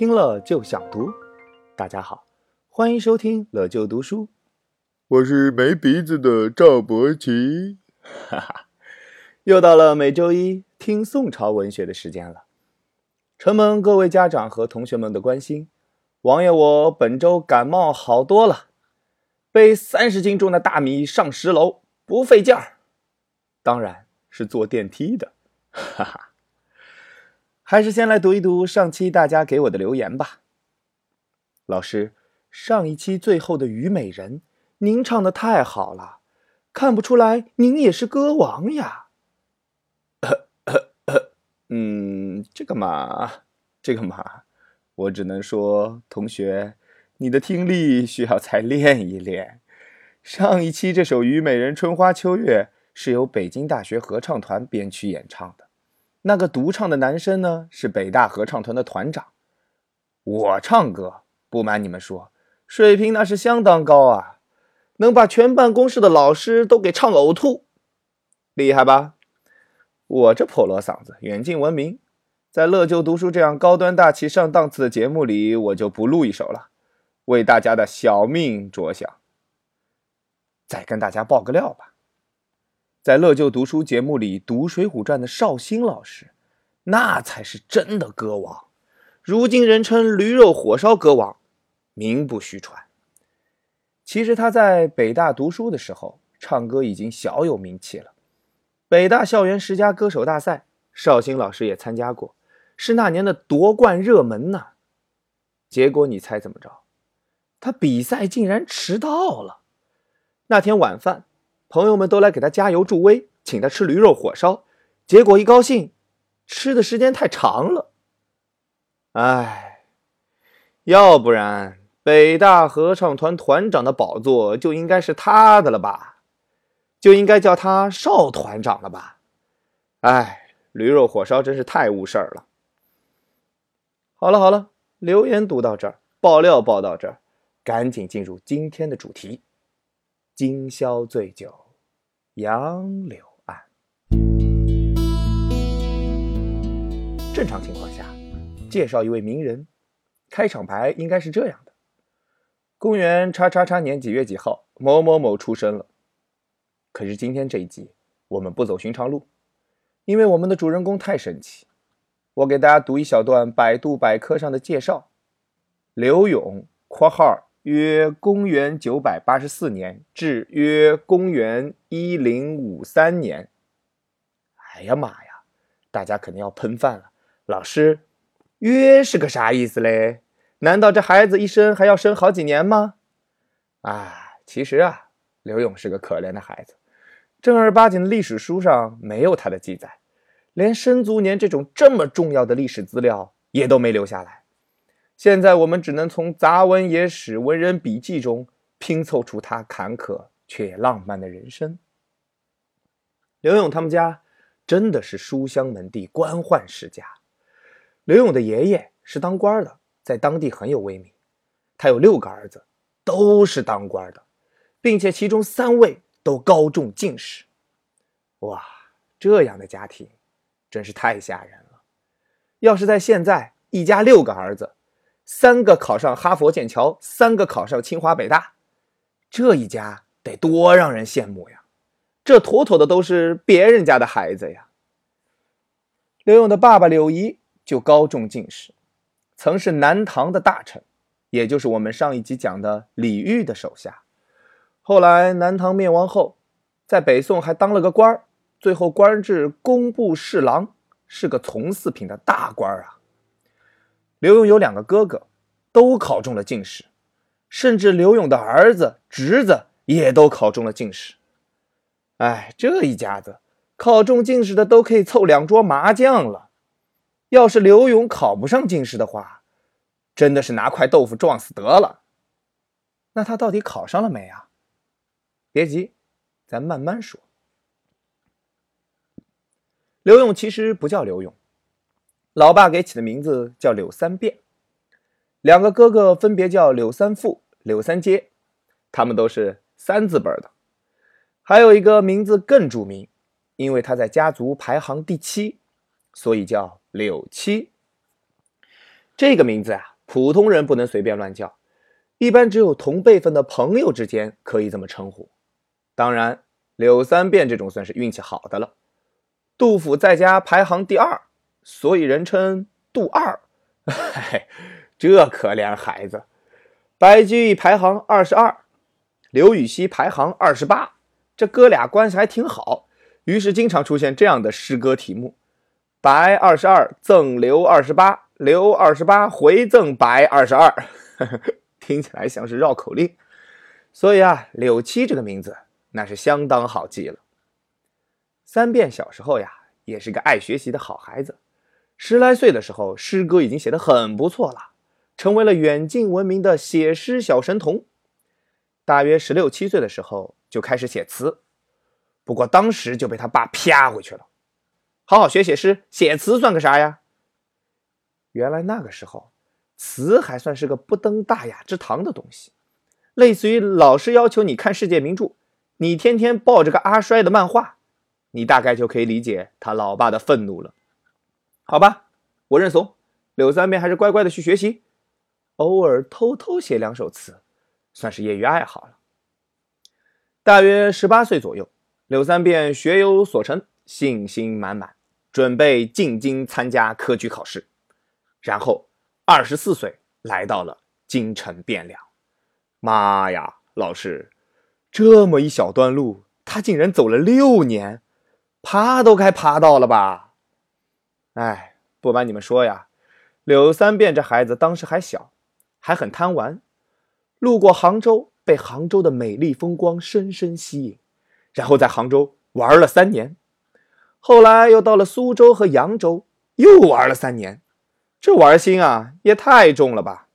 听了就想读。大家好，欢迎收听乐就读书，我是没鼻子的赵伯奇。哈哈，又到了每周一听宋朝文学的时间了。承蒙各位家长和同学们的关心，王爷我本周感冒好多了，背三十斤重的大米上十楼不费劲儿，当然是坐电梯的。哈哈。还是先来读一读上期大家给我的留言吧。老师，上一期最后的《虞美人》，您唱的太好了，看不出来您也是歌王呀。嗯，这个嘛，这个嘛，我只能说，同学，你的听力需要再练一练。上一期这首《虞美人·春花秋月》是由北京大学合唱团编曲演唱的。那个独唱的男生呢，是北大合唱团的团长。我唱歌，不瞒你们说，水平那是相当高啊，能把全办公室的老师都给唱呕吐，厉害吧？我这破锣嗓子远近闻名，在乐就读书这样高端大气上档次的节目里，我就不录一首了，为大家的小命着想。再跟大家爆个料吧。在乐就读书节目里读《水浒传》的绍兴老师，那才是真的歌王，如今人称驴肉火烧歌王，名不虚传。其实他在北大读书的时候，唱歌已经小有名气了。北大校园十佳歌手大赛，绍兴老师也参加过，是那年的夺冠热门呢。结果你猜怎么着？他比赛竟然迟到了。那天晚饭。朋友们都来给他加油助威，请他吃驴肉火烧，结果一高兴，吃的时间太长了。哎，要不然北大合唱团团长的宝座就应该是他的了吧？就应该叫他邵团长了吧？哎，驴肉火烧真是太误事儿了。好了好了，留言读到这儿，爆料报到这儿，赶紧进入今天的主题。今宵醉酒，杨柳岸。正常情况下，介绍一位名人，开场白应该是这样的：公元叉叉叉年几月几号，某某某出生了。可是今天这一集，我们不走寻常路，因为我们的主人公太神奇。我给大家读一小段百度百科上的介绍：刘勇（括号）。约公元九百八十四年至约公元一零五三年。哎呀妈呀，大家肯定要喷饭了。老师，约是个啥意思嘞？难道这孩子一生还要生好几年吗？啊，其实啊，刘勇是个可怜的孩子，正儿八经的历史书上没有他的记载，连生卒年这种这么重要的历史资料也都没留下来。现在我们只能从杂文野史、文人笔记中拼凑出他坎坷却也浪漫的人生。刘勇他们家真的是书香门第、官宦世家。刘勇的爷爷是当官的，在当地很有威名。他有六个儿子，都是当官的，并且其中三位都高中进士。哇，这样的家庭真是太吓人了！要是在现在，一家六个儿子。三个考上哈佛、剑桥，三个考上清华、北大，这一家得多让人羡慕呀！这妥妥的都是别人家的孩子呀。刘勇的爸爸柳仪就高中进士，曾是南唐的大臣，也就是我们上一集讲的李煜的手下。后来南唐灭亡后，在北宋还当了个官儿，最后官至工部侍郎，是个从四品的大官啊。刘勇有两个哥哥，都考中了进士，甚至刘勇的儿子、侄子也都考中了进士。哎，这一家子考中进士的都可以凑两桌麻将了。要是刘勇考不上进士的话，真的是拿块豆腐撞死得了。那他到底考上了没啊？别急，咱慢慢说。刘勇其实不叫刘勇。老爸给起的名字叫柳三变，两个哥哥分别叫柳三富、柳三阶，他们都是三字辈的。还有一个名字更著名，因为他在家族排行第七，所以叫柳七。这个名字啊，普通人不能随便乱叫，一般只有同辈分的朋友之间可以这么称呼。当然，柳三变这种算是运气好的了。杜甫在家排行第二，所以人称杜二。嘿，这可怜孩子。白居易排行二十二，刘禹锡排行二十八，这哥俩关系还挺好，于是经常出现这样的诗歌题目：白二十二赠刘二十八。刘二十八回赠白二十二，听起来像是绕口令。所以啊，柳七这个名字那是相当好记了。三变小时候呀，也是个爱学习的好孩子。十来岁的时候，诗歌已经写得很不错了，成为了远近闻名的写诗小神童。大约十六七岁的时候，就开始写词，不过当时就被他爸啪回去了。好好学写诗，写词算个啥呀？原来那个时候，词还算是个不登大雅之堂的东西，类似于老师要求你看世界名著，你天天抱着个阿衰的漫画，你大概就可以理解他老爸的愤怒了。好吧，我认怂，柳三变还是乖乖的去学习，偶尔偷偷写两首词，算是业余爱好了。大约十八岁左右，柳三变学有所成，信心满满，准备进京参加科举考试。然后，二十四岁来到了京城汴梁。妈呀，老师，这么一小段路，他竟然走了六年，爬都该爬到了吧？哎，不瞒你们说呀，柳三变这孩子当时还小，还很贪玩。路过杭州，被杭州的美丽风光深深吸引，然后在杭州玩了三年。后来又到了苏州和扬州，又玩了三年。这玩心啊，也太重了吧！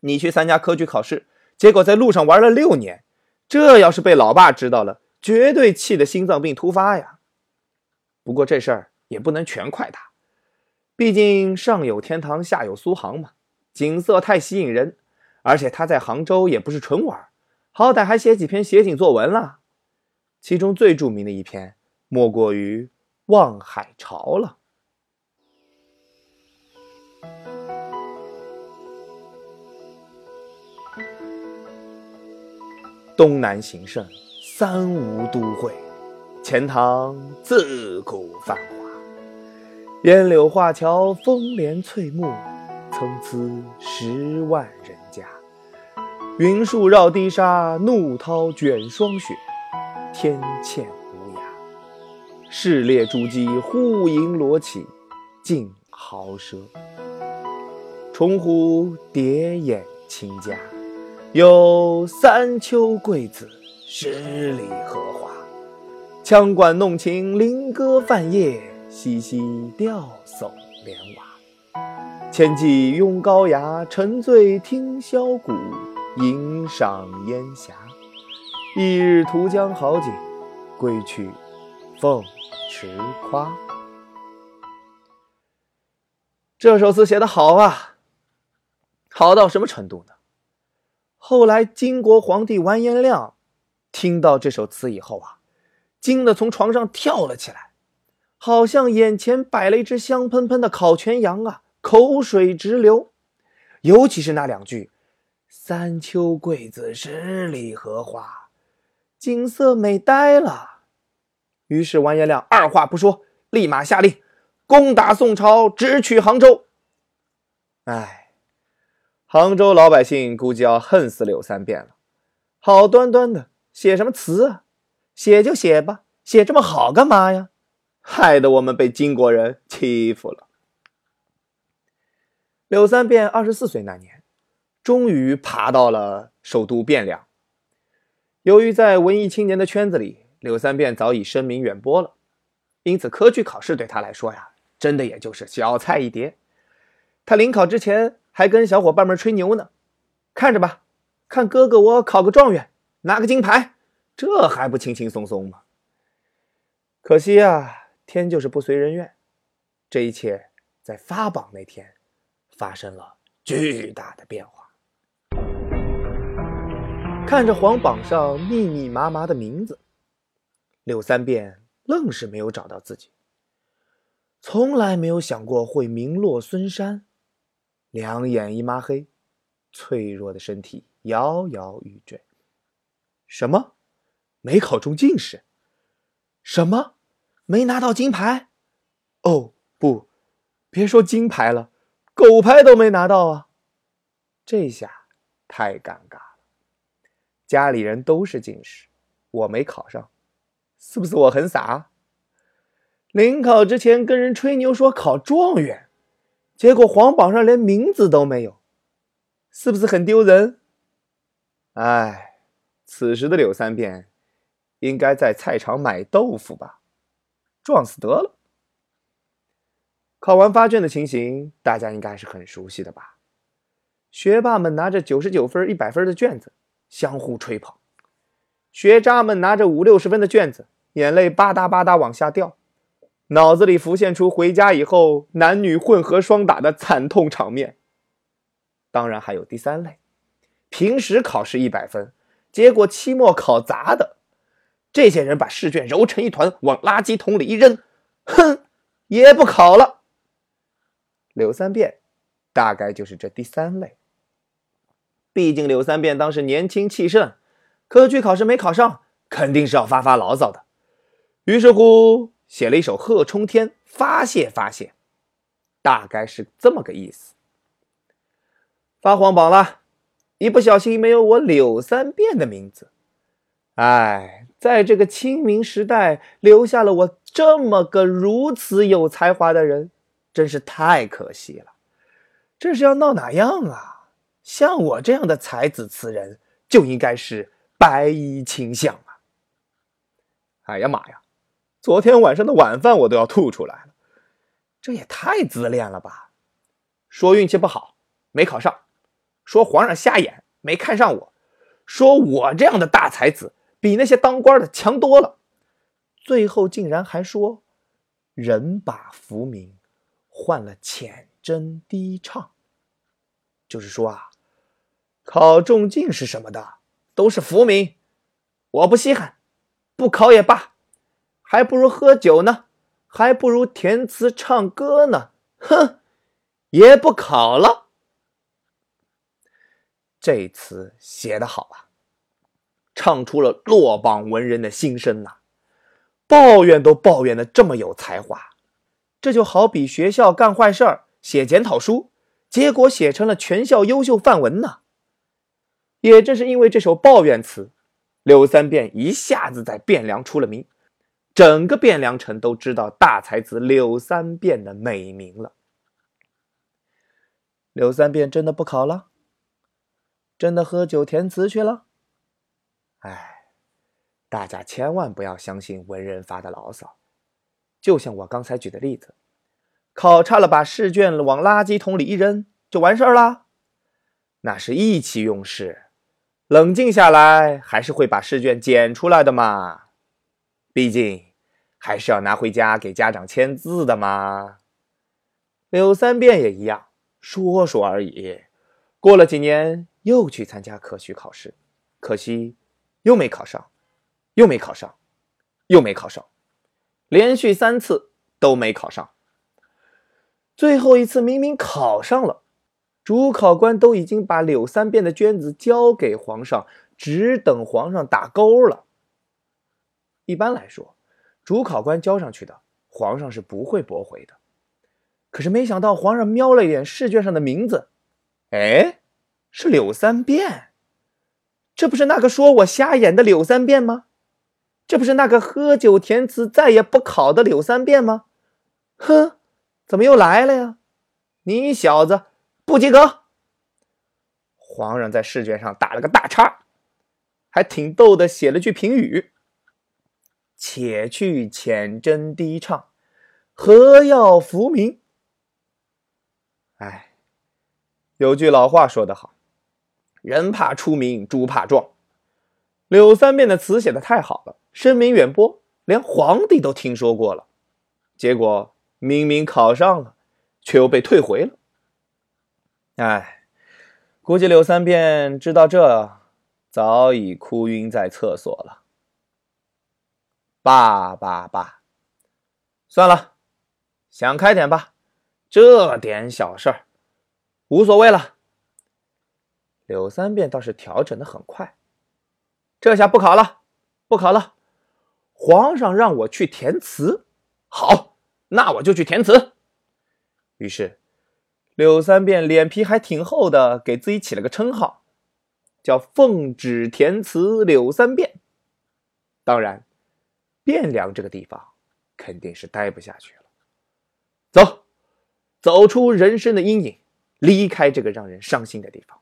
你去参加科举考试，结果在路上玩了六年，这要是被老爸知道了，绝对气得心脏病突发呀！不过这事儿也不能全怪他，毕竟上有天堂，下有苏杭嘛，景色太吸引人，而且他在杭州也不是纯玩，好歹还写几篇写景作文了，其中最著名的一篇，莫过于《望海潮》了。东南形胜，三吴都会，钱塘自古繁华。烟柳画桥，风帘翠幕，参差十万人家。云树绕堤沙，怒涛卷霜雪，天堑无涯。市列珠玑，忽盈罗绮，竞豪奢。重湖叠眼清嘉。有三秋桂子，十里荷花。羌管弄琴，菱歌泛夜，嬉戏钓叟莲娃。千骑拥高牙，沉醉听箫鼓，吟赏烟霞。一日图江好景，归去，凤池夸。这首词写得好啊，好到什么程度呢？后来，金国皇帝完颜亮听到这首词以后啊，惊得从床上跳了起来，好像眼前摆了一只香喷喷的烤全羊啊，口水直流。尤其是那两句“三秋桂子，十里荷花”，景色美呆了。于是完颜亮二话不说，立马下令攻打宋朝，直取杭州。哎。杭州老百姓估计要恨死柳三变了，好端端的写什么词啊？写就写吧，写这么好干嘛呀？害得我们被金国人欺负了。柳三变二十四岁那年，终于爬到了首都汴梁。由于在文艺青年的圈子里，柳三变早已声名远播了，因此科举考试对他来说呀，真的也就是小菜一碟。他临考之前。还跟小伙伴们吹牛呢，看着吧，看哥哥我考个状元，拿个金牌，这还不轻轻松松吗？可惜啊，天就是不随人愿，这一切在发榜那天发生了巨大的变化。看着皇榜上密密麻麻的名字，柳三变愣是没有找到自己，从来没有想过会名落孙山。两眼一抹黑，脆弱的身体摇摇欲坠。什么？没考中进士？什么？没拿到金牌？哦，不，别说金牌了，狗牌都没拿到啊！这下太尴尬了。家里人都是进士，我没考上，是不是我很傻？临考之前跟人吹牛说考状元，结果皇榜上连名字都没有，是不是很丢人？哎，此时的柳三变应该在菜场买豆腐吧，撞死得了。考完发卷的情形，大家应该是很熟悉的吧？学霸们拿着九十九分、一百分的卷子相互吹捧，学渣们拿着五六十分的卷子，眼泪吧嗒吧嗒往下掉。脑子里浮现出回家以后男女混合双打的惨痛场面。当然还有第三类，平时考试一百分，结果期末考砸的，这些人把试卷揉成一团往垃圾桶里一扔，哼，也不考了。柳三变大概就是这第三类。毕竟柳三变当时年轻气盛，科举考试没考上，肯定是要发发牢骚的。于是乎。写了一首《贺冲天》，发泄发泄，大概是这么个意思。发黄榜了，一不小心没有我柳三变的名字。哎，在这个清明时代，留下了我这么个如此有才华的人，真是太可惜了。这是要闹哪样啊？像我这样的才子词人，就应该是白衣卿相啊！哎呀妈呀！昨天晚上的晚饭我都要吐出来了，这也太自恋了吧！说运气不好没考上，说皇上瞎眼没看上我，说我这样的大才子比那些当官的强多了，最后竟然还说人把浮名换了浅斟低唱，就是说啊，考中进士什么的都是浮名，我不稀罕，不考也罢。还不如喝酒呢，还不如填词唱歌呢。哼，也不考了。这词写得好啊，唱出了落榜文人的心声呐。抱怨都抱怨的这么有才华，这就好比学校干坏事儿写检讨书，结果写成了全校优秀范文呢。也正是因为这首抱怨词，柳三变一下子在汴梁出了名。整个汴梁城都知道大才子柳三变的美名了。柳三变真的不考了？真的喝酒填词去了？哎，大家千万不要相信文人发的牢骚。就像我刚才举的例子，考差了把试卷往垃圾桶里一扔就完事儿了？那是意气用事，冷静下来还是会把试卷捡出来的嘛。毕竟，还是要拿回家给家长签字的嘛。柳三变也一样，说说而已。过了几年，又去参加科举考试，可惜又没考上，又没考上，又没考上，连续三次都没考上。最后一次明明考上了，主考官都已经把柳三变的卷子交给皇上，只等皇上打勾了。一般来说，主考官交上去的，皇上是不会驳回的。可是没想到，皇上瞄了一眼试卷上的名字，哎，是柳三变。这不是那个说我瞎眼的柳三变吗？这不是那个喝酒填词再也不考的柳三变吗？哼，怎么又来了呀？你小子不及格！皇上在试卷上打了个大叉，还挺逗的，写了句评语。且去浅斟低唱，何要浮名？哎，有句老话说得好，人怕出名，猪怕壮。柳三变的词写的太好了，声名远播，连皇帝都听说过了。结果明明考上了，却又被退回了。哎，估计柳三变知道这，早已哭晕在厕所了。罢罢罢，算了，想开点吧。这点小事儿，无所谓了。柳三变倒是调整的很快，这下不考了，不考了。皇上让我去填词，好，那我就去填词。于是，柳三变脸皮还挺厚的，给自己起了个称号，叫“奉旨填词柳三变”。当然，汴梁这个地方肯定是待不下去了。走，走出人生的阴影，离开这个让人伤心的地方。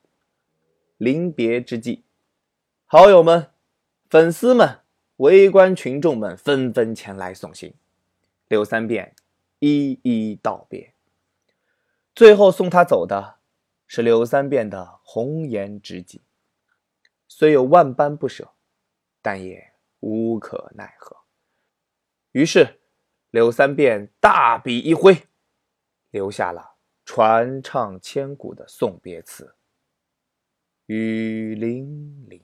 临别之际，好友们、粉丝们、围观群众们纷纷前来送行，柳三变一一道别。最后送他走的是柳三变的红颜知己，虽有万般不舍，但也无可奈何。于是，刘三变大笔一挥，留下了传唱千古的送别词。雨霖铃，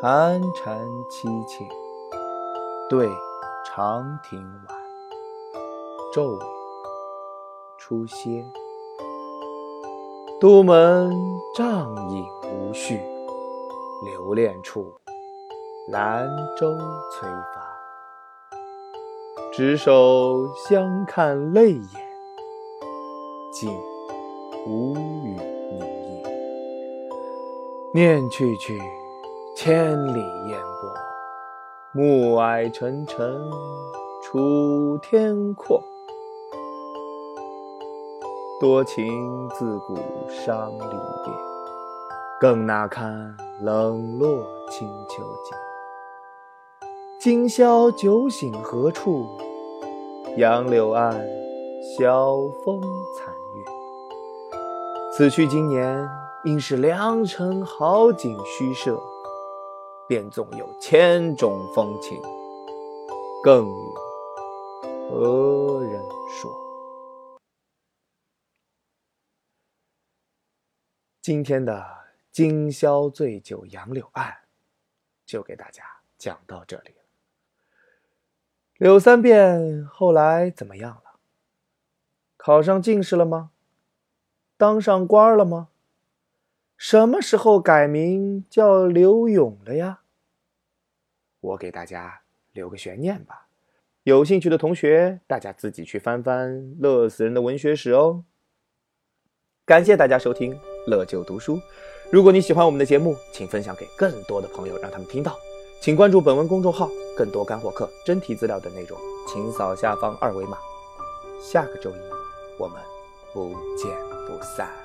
寒蝉凄切，对长亭晚，骤雨初歇，都门帐饮无绪，留恋处。兰舟催发，执手相看泪眼，竟无语凝噎。念去去，千里烟波，暮霭沉沉楚天阔。多情自古伤离别，更那堪冷落清秋节。今宵酒醒何处？杨柳岸，晓风残月。此去经年，应是良辰好景虚设。便纵有千种风情，更与何人说？今天的今宵醉酒杨柳岸，就给大家讲到这里了。柳三变后来怎么样了？考上进士了吗？当上官了吗？什么时候改名叫刘永了呀？我给大家留个悬念吧。有兴趣的同学，大家自己去翻翻乐死人的文学史哦。感谢大家收听乐就读书。如果你喜欢我们的节目，请分享给更多的朋友，让他们听到。请关注本文公众号，更多干货课、真题资料等内容，请扫下方二维码。下个周一，我们不见不散。